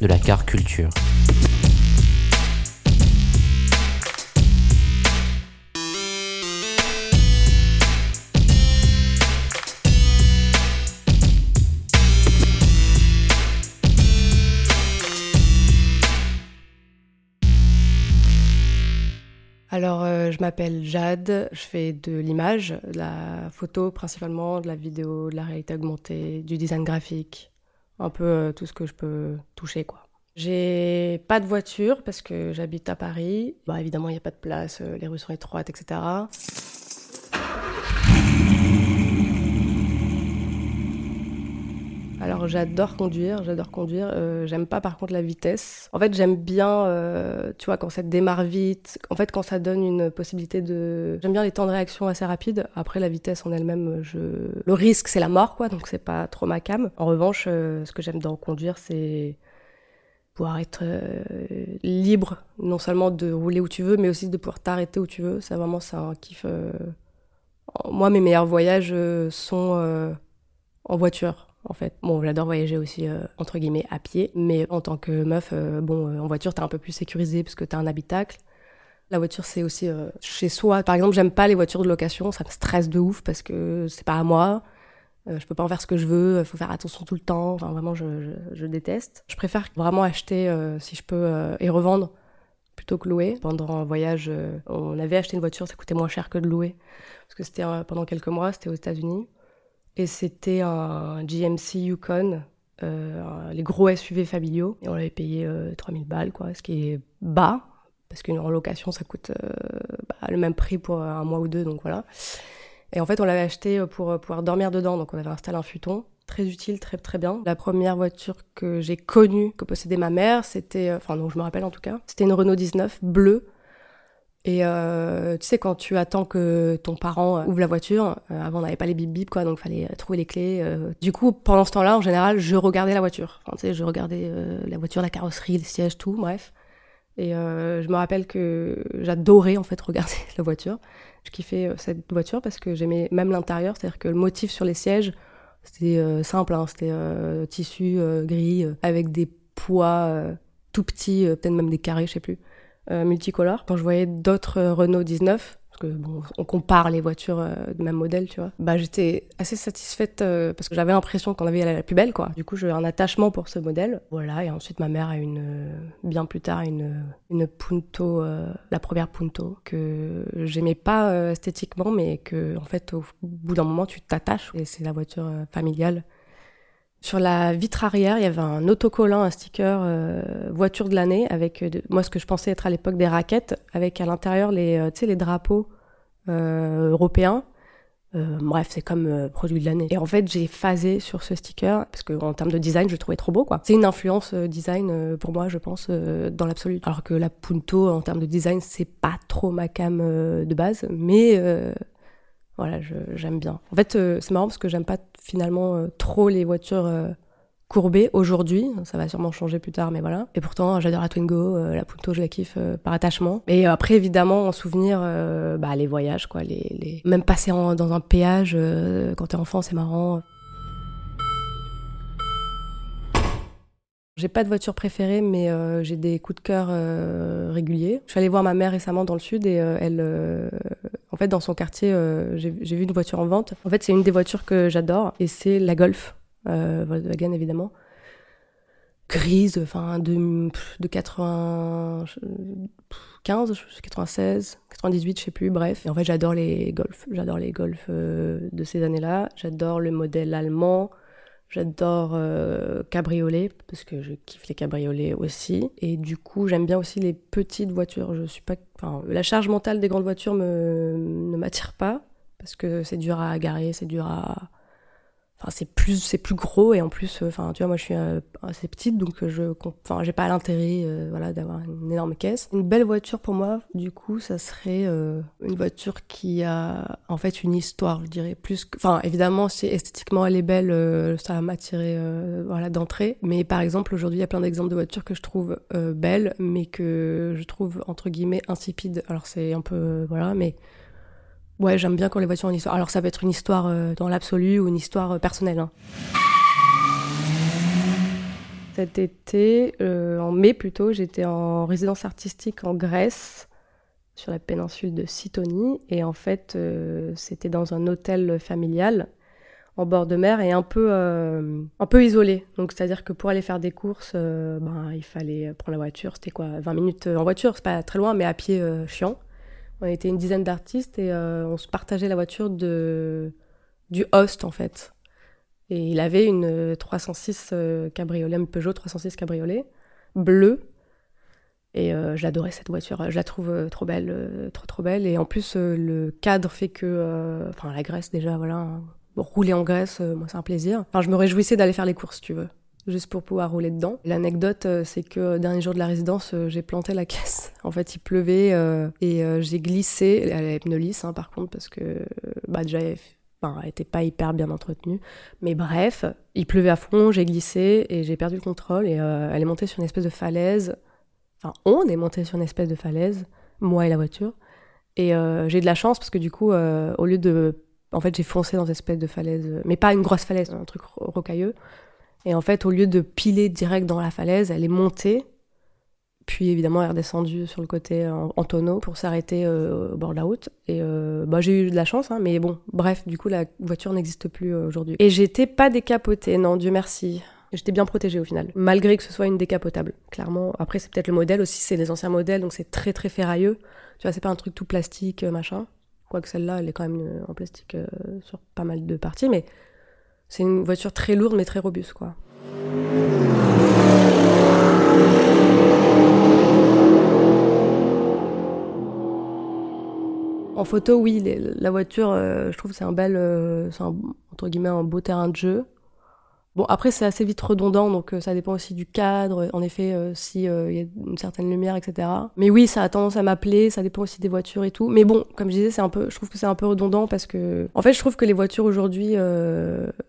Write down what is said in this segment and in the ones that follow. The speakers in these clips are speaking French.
de la car culture. Alors, euh, je m'appelle Jade, je fais de l'image, de la photo principalement, de la vidéo, de la réalité augmentée, du design graphique, un peu euh, tout ce que je peux toucher, quoi. J'ai pas de voiture parce que j'habite à Paris. Bah, évidemment, il n'y a pas de place, euh, les rues sont étroites, etc. J'adore conduire, j'adore conduire. Euh, j'aime pas par contre la vitesse. En fait j'aime bien, euh, tu vois, quand ça démarre vite. En fait quand ça donne une possibilité de, j'aime bien les temps de réaction assez rapides. Après la vitesse en elle-même, le risque c'est la mort quoi, donc c'est pas trop ma cam. En revanche, euh, ce que j'aime dans conduire, c'est pouvoir être libre, non seulement de rouler où tu veux, mais aussi de pouvoir t'arrêter où tu veux. Ça vraiment c'est un kiff. Moi mes meilleurs voyages sont en voiture en fait. Bon, j'adore voyager aussi, euh, entre guillemets, à pied, mais en tant que meuf, euh, bon, euh, en voiture, t'es un peu plus sécurisé parce que t'as un habitacle. La voiture, c'est aussi euh, chez soi. Par exemple, j'aime pas les voitures de location, ça me stresse de ouf parce que c'est pas à moi. Euh, je peux pas en faire ce que je veux, il faut faire attention tout le temps. Enfin, vraiment, je, je, je déteste. Je préfère vraiment acheter, euh, si je peux, euh, et revendre plutôt que louer. Pendant un voyage, euh, on avait acheté une voiture, ça coûtait moins cher que de louer. Parce que c'était pendant quelques mois, c'était aux États-Unis. Et c'était un GMC Yukon, euh, les gros SUV familiaux. Et on l'avait payé euh, 3000 balles, quoi, ce qui est bas, parce qu'une location, ça coûte euh, bah, le même prix pour un mois ou deux, donc voilà. Et en fait, on l'avait acheté pour euh, pouvoir dormir dedans, donc on avait installé un futon. Très utile, très très bien. La première voiture que j'ai connue, que possédait ma mère, c'était, euh, enfin non, je me rappelle en tout cas, c'était une Renault 19 bleue. Et euh, tu sais, quand tu attends que ton parent euh, ouvre la voiture, euh, avant on n'avait pas les bip bip quoi, donc fallait euh, trouver les clés. euh. Du coup, pendant ce temps-là, en général, je regardais la voiture. Enfin, tu sais, je regardais euh, la voiture, la carrosserie, les sièges, tout, bref. Et je me rappelle que j'adorais en fait regarder la voiture. Je kiffais cette voiture parce que j'aimais même l'intérieur, c'est-à-dire que le motif sur les sièges, c'était simple, hein, c'était tissu gris avec des poids tout petits, peut-être même des carrés, je sais plus, multicolores. Quand je voyais d'autres euh, Renault 19, parce que bon, on compare les voitures euh, de même modèle, tu vois, bah j'étais assez satisfaite euh, parce que j'avais l'impression qu'on avait la, plus belle, quoi. Du coup, j'ai un attachement pour ce modèle. Voilà, et ensuite ma mère a une, euh, bien plus tard, une, une Punto, euh, la première Punto, que j'aimais pas euh, esthétiquement, mais que, en fait, au bout d'un moment, tu t'attaches. Et c'est la voiture euh, familiale. Sur la vitre arrière, il y avait un autocollant, un sticker euh, voiture de l'année avec euh, moi ce que je pensais être à l'époque des raquettes, avec à l'intérieur les, euh, les drapeaux euh, européens. Euh, bref, c'est comme euh, produit de l'année. Et en fait, j'ai phasé sur ce sticker parce que en termes de design, je trouvais trop beau, quoi. C'est une influence design pour moi, je pense, dans l'absolu. Alors que la Punto, en termes de design, c'est pas trop ma cam de base, mais voilà, j'aime bien. En fait, euh, c'est marrant parce que j'aime pas finalement euh, trop les voitures euh, courbées aujourd'hui. Ça va sûrement changer plus tard, mais voilà. Et pourtant, j'adore la Twingo, la Punto, je la kiffe par attachement. Et après, évidemment, en souvenir, bah, les voyages, quoi. Les, les... Même passer dans un péage quand t'es enfant, c'est marrant. J'ai pas de voiture préférée, mais j'ai des coups de cœur réguliers. Je suis allée voir ma mère récemment dans le sud et elle, dans son quartier, euh, j'ai vu une voiture en vente. En fait, c'est une des voitures que j'adore et c'est la Golf, euh, Volkswagen évidemment, grise, de de 95, 96, 98, je sais plus. Bref, et en fait, j'adore les Golf. J'adore les Golf euh, de ces années-là. J'adore le modèle allemand. J'adore euh, cabriolet parce que je kiffe les cabriolets aussi. Et du coup, j'aime bien aussi les petites voitures. Je suis pas, enfin, la charge mentale des grandes voitures ne m'attire pas parce que c'est dur à garer, c'est dur à, c'est plus c'est plus gros et en plus euh, enfin tu vois moi je suis euh, assez petite donc euh, je enfin j'ai pas l'intérêt voilà d'avoir une énorme caisse. Une belle voiture pour moi du coup ça serait une voiture qui a en fait une histoire je dirais plus enfin évidemment si esthétiquement elle est belle ça va m'attirer voilà d'entrée. Mais par exemple aujourd'hui il y a plein d'exemples de voitures que je trouve belles mais que je trouve entre guillemets insipides. Alors c'est un peu voilà mais Ouais, j'aime bien quand les voitures ont une histoire. Alors ça peut être une histoire euh, dans l'absolu ou une histoire euh, personnelle. Hein. Cet été, euh, en mai plutôt, j'étais en résidence artistique en Grèce, sur la péninsule de Sitonie. Et en fait, c'était dans un hôtel familial en bord de mer et un peu, un peu isolé. Donc c'est-à-dire que pour aller faire des courses, ben, il fallait prendre la voiture. C'était quoi 20 minutes en voiture, c'est pas très loin, mais à pied chiant. On était une dizaine d'artistes et euh, on se partageait la voiture du host en fait. Et il avait une 306 euh, cabriolet, une Peugeot 306 cabriolet, bleue. Et euh, j'adorais cette voiture. Je la trouve trop belle, trop trop belle. Et en plus, le cadre fait que, enfin, la Grèce déjà, voilà. rouler en Grèce, moi, c'est un plaisir. Enfin, je me réjouissais d'aller faire les courses, tu veux juste pour pouvoir rouler dedans. L'anecdote, euh, c'est que dernier jour de la résidence, euh, j'ai planté la caisse. En fait, il pleuvait euh, et j'ai glissé. Elle pneu lisse, hein, par contre, parce que bah, déjà, elle n'était pas hyper bien entretenue. Mais bref, il pleuvait à fond, j'ai glissé et j'ai perdu le contrôle. Et elle est montée sur une espèce de falaise. Enfin, on est monté sur une espèce de falaise, moi et la voiture. Et j'ai de la chance parce que du coup, au lieu de en fait, j'ai foncé dans une espèce de falaise, mais pas une grosse falaise, un truc rocailleux. Et en fait, au lieu de piler direct dans la falaise, elle est montée. Puis évidemment, elle est redescendue sur le côté en, tonneau pour s'arrêter euh, au bord de la route. Et euh, bah, j'ai eu de la chance, hein, mais bon, bref, du coup, la voiture n'existe plus euh, aujourd'hui. Et j'étais pas décapotée, non, Dieu merci. J'étais bien protégée au final, malgré que ce soit une décapotable. Clairement, après, c'est peut-être le modèle aussi, c'est les anciens modèles, donc c'est très très ferrailleux. Tu vois, c'est pas un truc tout plastique, machin. Quoique celle-là, elle est quand même en plastique sur pas mal de parties, mais c'est une voiture très lourde mais très robuste, quoi. En photo, oui, la voiture, euh, je trouve c'est un bel, euh, c'est entre guillemets un beau terrain de jeu. Bon, après, c'est assez vite redondant, donc euh, ça dépend aussi du cadre, en effet, euh, s'il euh, y a une certaine lumière, etc. Mais oui, ça a tendance à m'appeler, ça dépend aussi des voitures et tout. Mais bon, comme je disais, c'est un peu, je trouve que c'est un peu redondant parce que, en fait, je trouve que les voitures aujourd'hui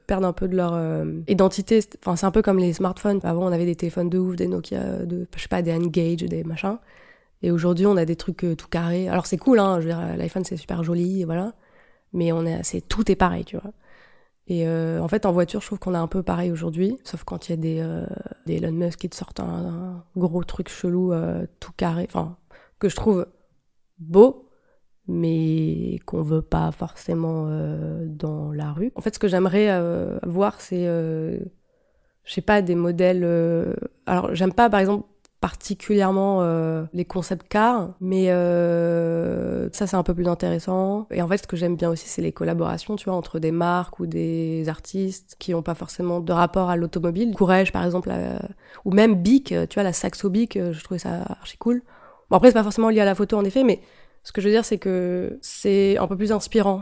perdent un peu de leur identité. Enfin, c'est un peu comme les smartphones. Avant, on avait des téléphones de ouf, des Nokia, de, je sais pas, des Engage, des machins. Et aujourd'hui, on a des trucs tout carrés. Alors, c'est cool, hein, je veux dire, l'iPhone, c'est super joli, voilà. Mais on est, c'est, tout est pareil, tu vois. Et euh, en fait, en voiture, je trouve qu'on a un peu pareil aujourd'hui, sauf quand il y a des, euh, des Elon Musk qui te sortent un, gros truc chelou, euh, tout carré, enfin, que je trouve beau, mais qu'on veut pas forcément euh, dans la rue. En fait, ce que j'aimerais euh, voir, c'est, je sais pas, des modèles. alors, j'aime pas, par exemple, particulièrement euh, les concepts cars, mais euh, ça c'est un peu plus intéressant. Et en fait, ce que j'aime bien aussi, c'est les collaborations, tu vois, entre des marques ou des artistes qui n'ont pas forcément de rapport à l'automobile. Courage, par exemple, euh, ou même Bic, tu vois, la Saxo Bic, je trouvais ça archi cool. Bon après, c'est pas forcément lié à la photo en effet, mais ce que je veux dire, c'est que c'est un peu plus inspirant.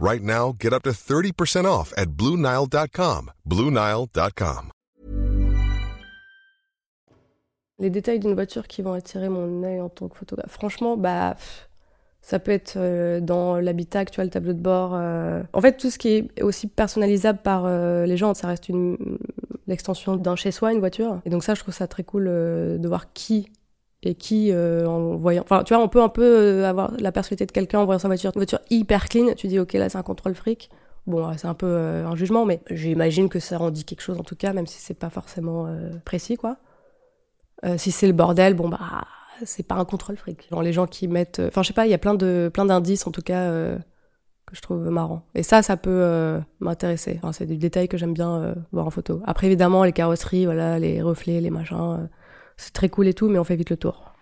Right now, get up to 30% off at BlueNile.com. Les détails d'une voiture qui vont attirer mon œil en tant que photographe. Franchement, bah, ça peut être euh, dans l'habitacle, tu vois, le tableau de bord. euh. En fait, tout ce qui est aussi personnalisable par euh, les gens, ça reste l'extension d'un chez soi, une voiture. Et donc ça, je trouve ça très cool de voir qui et qui euh, en voyant. Enfin, tu vois, on peut un peu euh, avoir la personnalité de quelqu'un en voyant sa voiture, une voiture hyper clean. Tu dis, ok, là, c'est un contrôle fric. Bon, c'est un peu euh, un jugement, mais j'imagine que ça en dit quelque chose en tout cas, même si c'est pas forcément euh, précis, quoi. Euh, si c'est le bordel, bon bah c'est pas un contrôle fric. Genre les gens qui mettent, enfin je sais pas, il y a plein de plein d'indices en tout cas euh, que je trouve marrant. Et ça, ça peut euh, m'intéresser. Enfin, c'est des détails que j'aime bien euh, voir en photo. Après évidemment les carrosseries, voilà, les reflets, les machins, c'est très cool et tout, mais on fait vite le tour.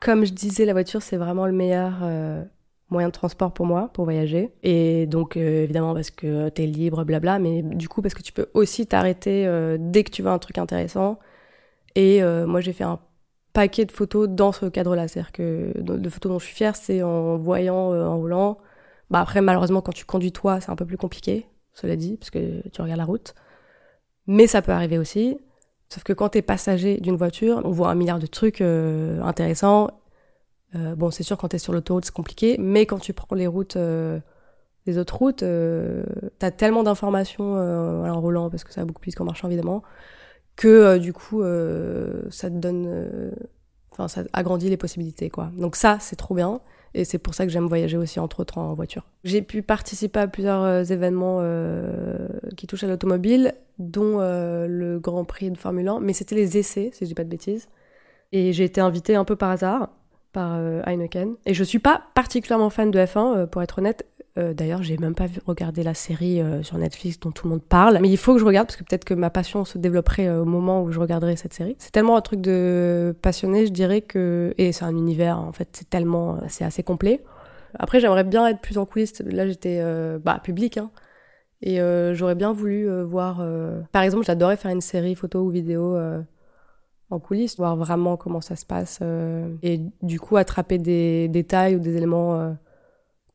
Comme je disais, la voiture c'est vraiment le meilleur euh, moyen de transport pour moi, pour voyager. Et donc, euh, évidemment, parce que t'es libre, blabla, mais du coup, parce que tu peux aussi t'arrêter euh, dès que tu vois un truc intéressant. Et moi, j'ai fait un paquet de photos dans ce cadre-là. C'est-à-dire que de, photos dont je suis fière, c'est en voyant, en roulant. Bah après, malheureusement, quand tu conduis toi, c'est un peu plus compliqué, cela dit, parce que tu regardes la route. Mais ça peut arriver aussi. Sauf que quand t'es passager d'une voiture, on voit un milliard de trucs euh, intéressants. Euh, bon, c'est sûr, quand t'es sur l'autoroute, c'est compliqué. Mais quand tu prends les routes, euh, les autres routes, euh, t'as tellement d'informations en roulant, parce que ça va beaucoup plus qu'en marchant, évidemment, que du coup, ça te donne. Enfin, ça agrandit les possibilités, quoi. Donc, ça, c'est trop bien. Et c'est pour ça que j'aime voyager aussi, entre autres, en voiture. J'ai pu participer à plusieurs euh, événements euh, qui touchent à l'automobile, dont euh, le Grand Prix de Formule 1, mais c'était les essais, si je dis pas de bêtises. Et j'ai été invitée un peu par hasard par Heineken. Et je suis pas particulièrement fan de F1, euh, pour être honnête. Euh, D'ailleurs, j'ai même pas vu regarder la série euh, sur Netflix dont tout le monde parle. Mais il faut que je regarde parce que peut-être que ma passion se développerait euh, au moment où je regarderai cette série. C'est tellement un truc de passionné, je dirais que et c'est un univers en fait, c'est tellement, c'est assez complet. Après, j'aimerais bien être plus en coulisses. Là, j'étais euh, bah public, hein. Et euh, j'aurais bien voulu euh, voir. euh, Par exemple, j'adorais faire une série photo ou vidéo. euh, en coulisses, voir vraiment comment ça se passe euh, et du coup attraper des détails ou des éléments euh,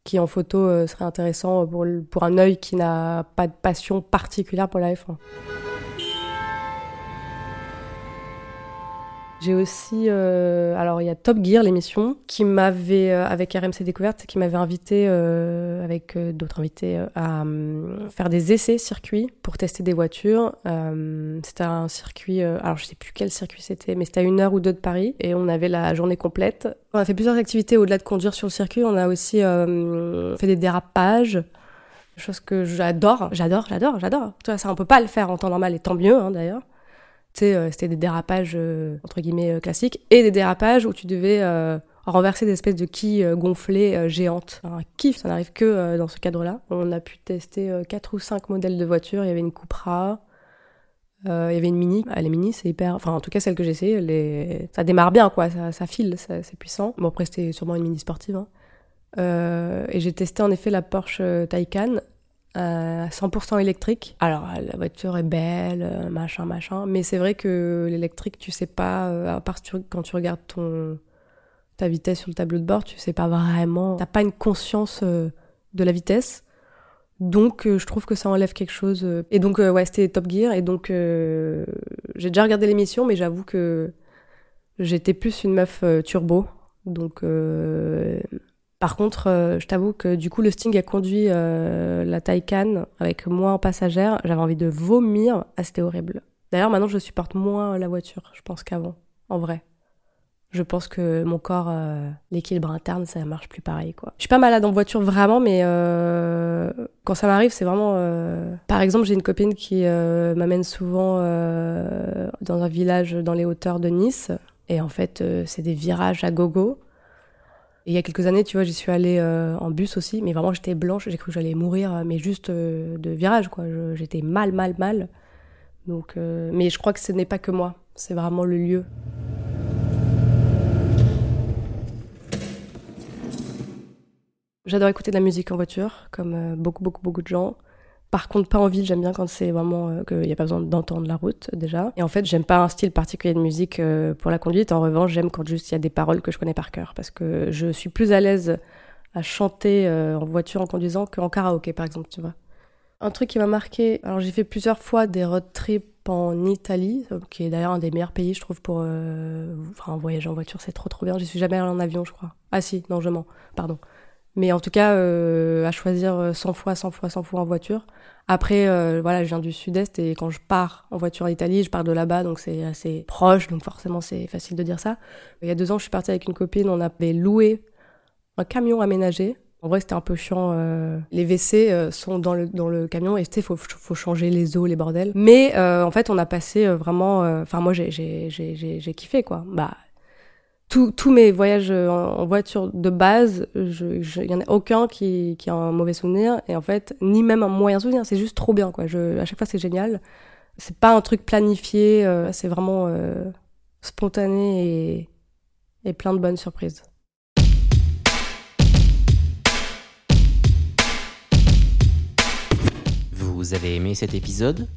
qui en photo euh, seraient intéressants pour, le- pour un œil qui n'a pas de passion particulière pour la F1. J'ai aussi, euh, alors il y a Top Gear, l'émission, qui m'avait, euh, avec RMC Découverte, qui m'avait invité, euh, avec euh, d'autres invités, euh, à euh, faire des essais circuits pour tester des voitures. C'était un circuit, alors je sais plus quel circuit c'était, mais c'était à une heure ou deux de Paris, et on avait la journée complète. On a fait plusieurs activités au-delà de conduire sur le circuit, on a aussi fait des dérapages, chose que j'adore, j'adore, j'adore, j'adore. Tu vois, ça on peut pas le faire en temps normal, et tant mieux hein, d'ailleurs. Euh, c'était des dérapages euh, entre guillemets euh, classiques et des dérapages où tu devais renverser des espèces de quilles gonflées géantes. Un kiff, ça n'arrive que dans ce cadre-là. On a pu tester euh, quatre ou cinq modèles de voitures. Il y avait une Cupra, il y avait une Mini. Ah, les Mini, c'est hyper. Enfin, en tout cas, celle que j'ai essayée, ça démarre bien, quoi. Ça, file, c'est puissant. Bon, après, c'était sûrement une Mini sportive. hein. Et j'ai testé en effet la Porsche Taycan à 100% électrique. Alors, la voiture est belle, euh, machin, machin, mais c'est vrai que l'électrique, tu sais pas, euh, à part quand tu regardes ton, ta vitesse sur le tableau de bord, tu sais pas vraiment, t'as pas une conscience euh, de la vitesse. Donc, euh, je trouve que ça enlève quelque chose. euh. Et donc, euh, ouais, c'était Top Gear, et donc, euh, j'ai déjà regardé l'émission, mais j'avoue que j'étais plus une meuf euh, turbo. Donc, euh, par contre, euh, je t'avoue que du coup, le Sting a conduit euh, la Taycan avec moi en passagère. J'avais envie de vomir. Ah, c'était horrible. D'ailleurs, maintenant, je supporte moins la voiture, je pense qu'avant, en vrai. Je pense que mon corps, euh, l'équilibre interne, ça marche plus pareil, quoi. Je suis pas malade en voiture vraiment, mais euh, quand ça m'arrive, c'est vraiment. euh, Par exemple, j'ai une copine qui euh, m'amène souvent dans un village dans les hauteurs de Nice, et en fait, c'est des virages à gogo. Il y a quelques années, tu vois, j'y suis allée euh, en bus aussi, mais vraiment j'étais blanche, j'ai cru que j'allais mourir, euh, mais juste euh, de virage, quoi. J'étais mal, mal, mal. Donc, mais je crois que ce n'est pas que moi, c'est vraiment le lieu. J'adore écouter de la musique en voiture, comme beaucoup, beaucoup, beaucoup de gens. Par contre, pas en ville, j'aime bien quand c'est vraiment euh, qu'il n'y a pas besoin d'entendre la route déjà. Et en fait, j'aime pas un style particulier de musique euh, pour la conduite. En revanche, j'aime quand juste il y a des paroles que je connais par cœur parce que je suis plus à l'aise à chanter euh, en voiture en conduisant qu'en karaoké, par exemple, tu vois. Un truc qui m'a marqué, alors j'ai fait plusieurs fois des road trips en Italie, qui est d'ailleurs un des meilleurs pays, je trouve, pour enfin, voyager en voiture, c'est trop trop bien. Je suis jamais allée en avion, je crois. Ah si, non, je mens, pardon. Mais en tout cas, à choisir 100 fois, 100 fois, 100 fois en voiture, après, euh, voilà, je viens du sud-est et quand je pars en voiture en Italie, je pars de là-bas, donc c'est assez proche, donc forcément c'est facile de dire ça. Il y a deux ans, je suis partie avec une copine, on avait loué un camion aménagé. En vrai, c'était un peu chiant. Euh, les WC euh, sont dans le, dans le camion et il faut, faut changer les eaux, les bordels. Mais en fait, on a passé vraiment. Enfin, moi, j'ai kiffé, quoi. Bah, tous mes voyages euh, en, voiture de base, il n'y en a aucun qui, a un mauvais souvenir. Et en fait, ni même un moyen souvenir. C'est juste trop bien, quoi. À chaque fois, c'est génial. C'est pas un truc planifié. Euh, c'est vraiment euh, spontané et, et plein de bonnes surprises. Vous avez aimé cet épisode?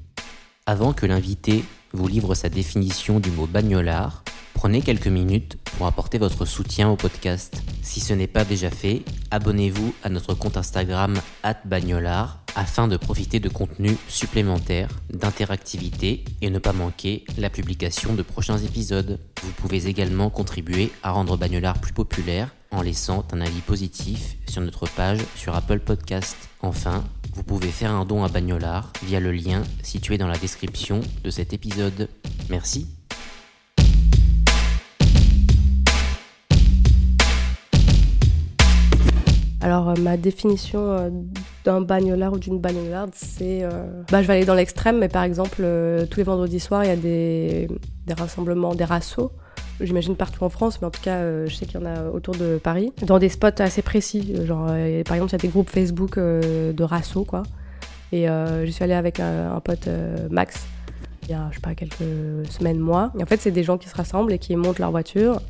Avant que l'invité vous livre sa définition du mot bagnolard, Prenez quelques minutes pour apporter votre soutien au podcast. Si ce n'est pas déjà fait, abonnez-vous à notre compte Instagram @bagnolard afin de profiter de contenus supplémentaires, d'interactivité et ne pas manquer la publication de prochains épisodes. Vous pouvez également contribuer à rendre Bagnolard plus populaire en laissant un avis positif sur notre page sur Apple Podcast. Enfin, vous pouvez faire un don à Bagnolard via le lien situé dans la description de cet épisode. Merci. Alors, euh, ma définition euh, d'un bagnolard ou d'une bagnolarde, c'est. Euh, bah, je vais aller dans l'extrême, mais par exemple, tous les vendredis soirs, il y a des, rassemblements, des rassos. J'imagine partout en France, mais en tout cas, je sais qu'il y en a autour de Paris, dans des spots assez précis. Genre, par exemple, il y a des groupes Facebook de rassos, quoi. Et je suis allée avec un, pote, Max, il y a, je sais pas, quelques semaines, mois. Et en fait, c'est des gens qui se rassemblent et qui montent leur voiture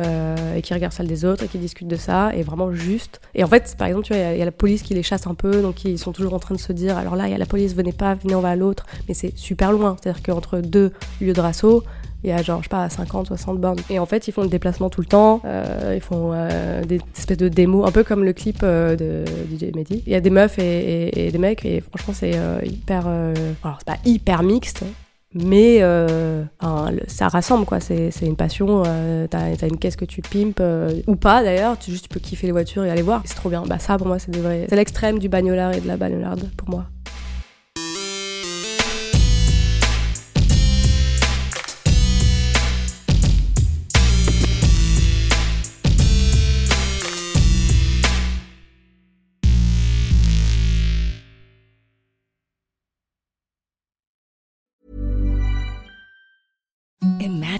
euh, et qui regardent celle des autres et qui discutent de ça, et vraiment juste. Et en fait, par exemple, tu vois, il y, a la police qui les chasse un peu, donc ils sont toujours en train de se dire, alors là, il y a la police, venez pas, venez, on va à l'autre, mais c'est super loin. C'est-à-dire qu'entre deux lieux de rassaut, il y a genre, je sais pas, 50, 60 bornes. Et en fait, ils font le déplacement tout le temps, euh, ils font euh, des espèces de démos, un peu comme le clip euh, de DJ Mehdi. Il y a des meufs et, et, des mecs, et franchement, c'est hyper. alors, c'est pas hyper mixte, mais euh, ça rassemble quoi. C'est une passion euh, t'as as une caisse que tu pimpes euh, ou pas d'ailleurs. Tu juste tu peux kiffer les voitures et aller voir. C'est trop bien. Bah ça pour moi c'est c'est l'extrême du bagnolard et de la bagnolarde pour moi